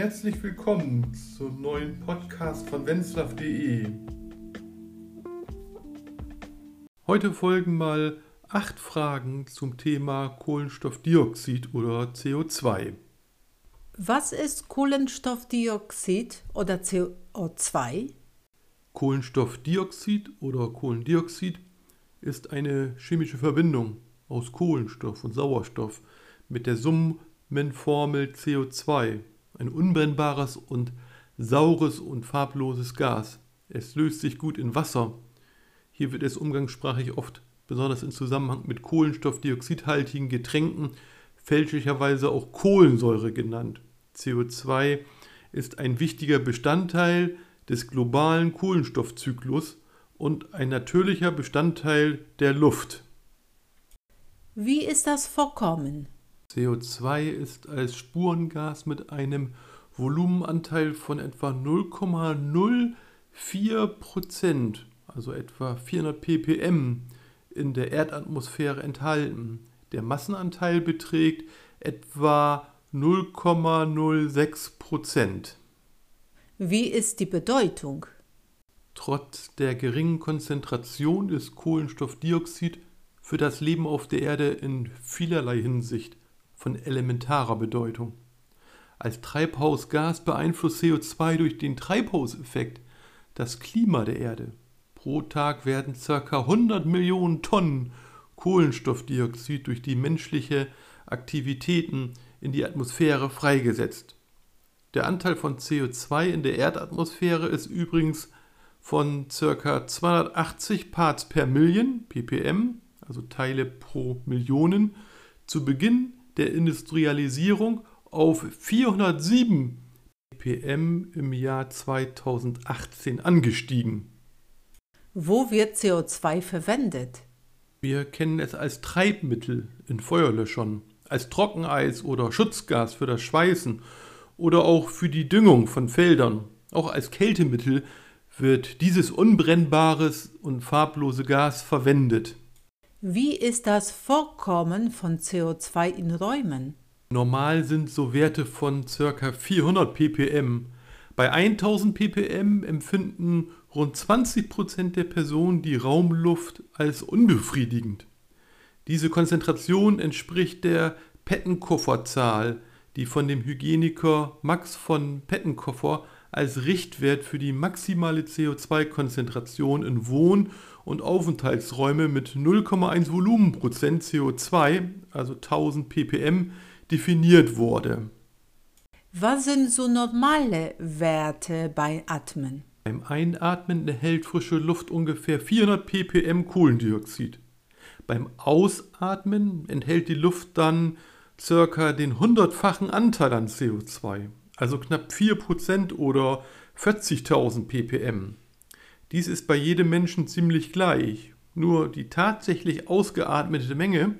Herzlich willkommen zum neuen Podcast von wenzlaw.de. Heute folgen mal acht Fragen zum Thema Kohlenstoffdioxid oder CO2. Was ist Kohlenstoffdioxid oder CO2? Kohlenstoffdioxid oder Kohlendioxid ist eine chemische Verbindung aus Kohlenstoff und Sauerstoff mit der Summenformel CO2, ein unbrennbares und saures und farbloses Gas. Es löst sich gut in Wasser. Hier wird es umgangssprachlich oft, besonders in Zusammenhang mit kohlenstoffdioxidhaltigen Getränken, fälschlicherweise auch Kohlensäure genannt. CO2 ist ein wichtiger Bestandteil des globalen Kohlenstoffzyklus und ein natürlicher Bestandteil der Luft. Wie ist das Vorkommen? CO2 ist als Spurengas mit einem Volumenanteil von etwa 0,04 Prozent, also etwa 400 ppm, in der Erdatmosphäre enthalten. Der Massenanteil beträgt etwa 0,06 Prozent. Wie ist die Bedeutung? Trotz der geringen Konzentration ist Kohlenstoffdioxid für das Leben auf der Erde in vielerlei Hinsicht von elementarer Bedeutung. Als Treibhausgas beeinflusst CO2 durch den Treibhauseffekt das Klima der Erde. Pro Tag werden ca. 100 Millionen Tonnen Kohlenstoffdioxid durch die menschliche Aktivitäten in die Atmosphäre freigesetzt. Der Anteil von CO2 in der Erdatmosphäre ist übrigens von ca. 280 Parts per Million, ppm, also Teile pro Millionen, zu Beginn der Industrialisierung auf 407 ppm im Jahr 2018 angestiegen. Wo wird CO2 verwendet? Wir kennen es als Treibmittel in Feuerlöschern, als Trockeneis oder Schutzgas für das Schweißen oder auch für die Düngung von Feldern. Auch als Kältemittel wird dieses unbrennbares und farblose Gas verwendet. Wie ist das Vorkommen von CO2 in Räumen? Normal sind so Werte von ca. 400 ppm. Bei 1000 ppm empfinden rund 20 Prozent der Personen die Raumluft als unbefriedigend. Diese Konzentration entspricht der Pettenkofferzahl, die von dem Hygieniker Max von Pettenkoffer als Richtwert für die maximale CO2-Konzentration in Wohn- und Aufenthaltsräume mit 0,1 Volumenprozent CO2, also 1000 ppm, definiert wurde. Was sind so normale Werte bei Atmen? Beim Einatmen erhält frische Luft ungefähr 400 ppm Kohlendioxid. Beim Ausatmen enthält die Luft dann circa den hundertfachen Anteil an CO2, also knapp 4% oder 40.000 ppm. Dies ist bei jedem Menschen ziemlich gleich, nur die tatsächlich ausgeatmete Menge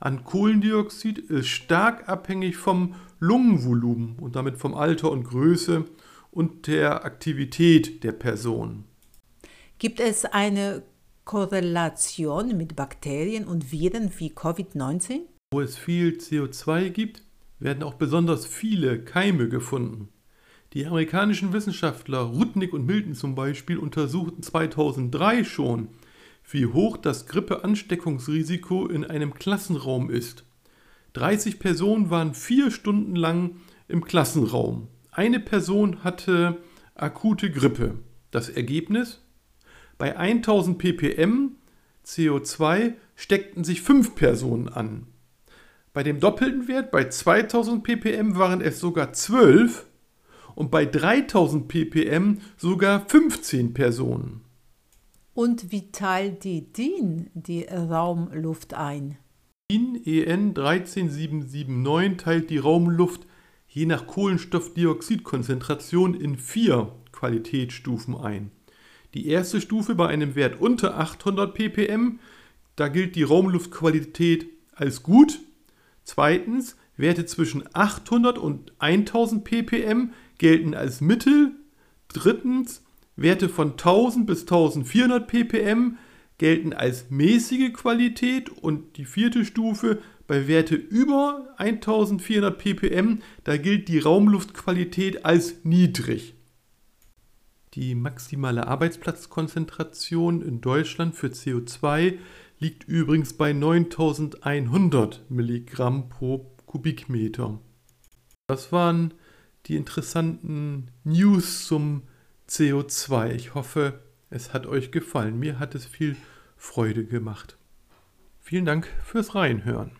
an Kohlendioxid ist stark abhängig vom Lungenvolumen und damit vom Alter und Größe und der Aktivität der Person. Gibt es eine Korrelation mit Bakterien und Viren wie Covid-19? Wo es viel CO2 gibt, werden auch besonders viele Keime gefunden. Die amerikanischen Wissenschaftler Rudnick und Milton zum Beispiel untersuchten 2003 schon, wie hoch das Grippeansteckungsrisiko in einem Klassenraum ist. 30 Personen waren vier Stunden lang im Klassenraum. Eine Person hatte akute Grippe. Das Ergebnis? Bei 1000 ppm CO2 steckten sich fünf Personen an. Bei dem doppelten Wert, bei 2000 ppm, waren es sogar 12 und bei 3000 ppm sogar 15 Personen. Und wie teilt die DIN die Raumluft ein? DIN EN 13779 teilt die Raumluft je nach Kohlenstoffdioxidkonzentration in vier Qualitätsstufen ein. Die erste Stufe bei einem Wert unter 800 ppm, da gilt die Raumluftqualität als gut. Zweitens, Werte zwischen 800 und 1000 ppm gelten als Mittel. Drittens, Werte von 1000 bis 1400 ppm gelten als mäßige Qualität und die vierte Stufe bei Werte über 1400 ppm, da gilt die Raumluftqualität als niedrig. Die maximale Arbeitsplatzkonzentration in Deutschland für CO2 liegt übrigens bei 9100 Milligramm pro Kubikmeter. Das waren die interessanten News zum CO2. Ich hoffe, es hat euch gefallen. Mir hat es viel Freude gemacht. Vielen Dank fürs Reinhören.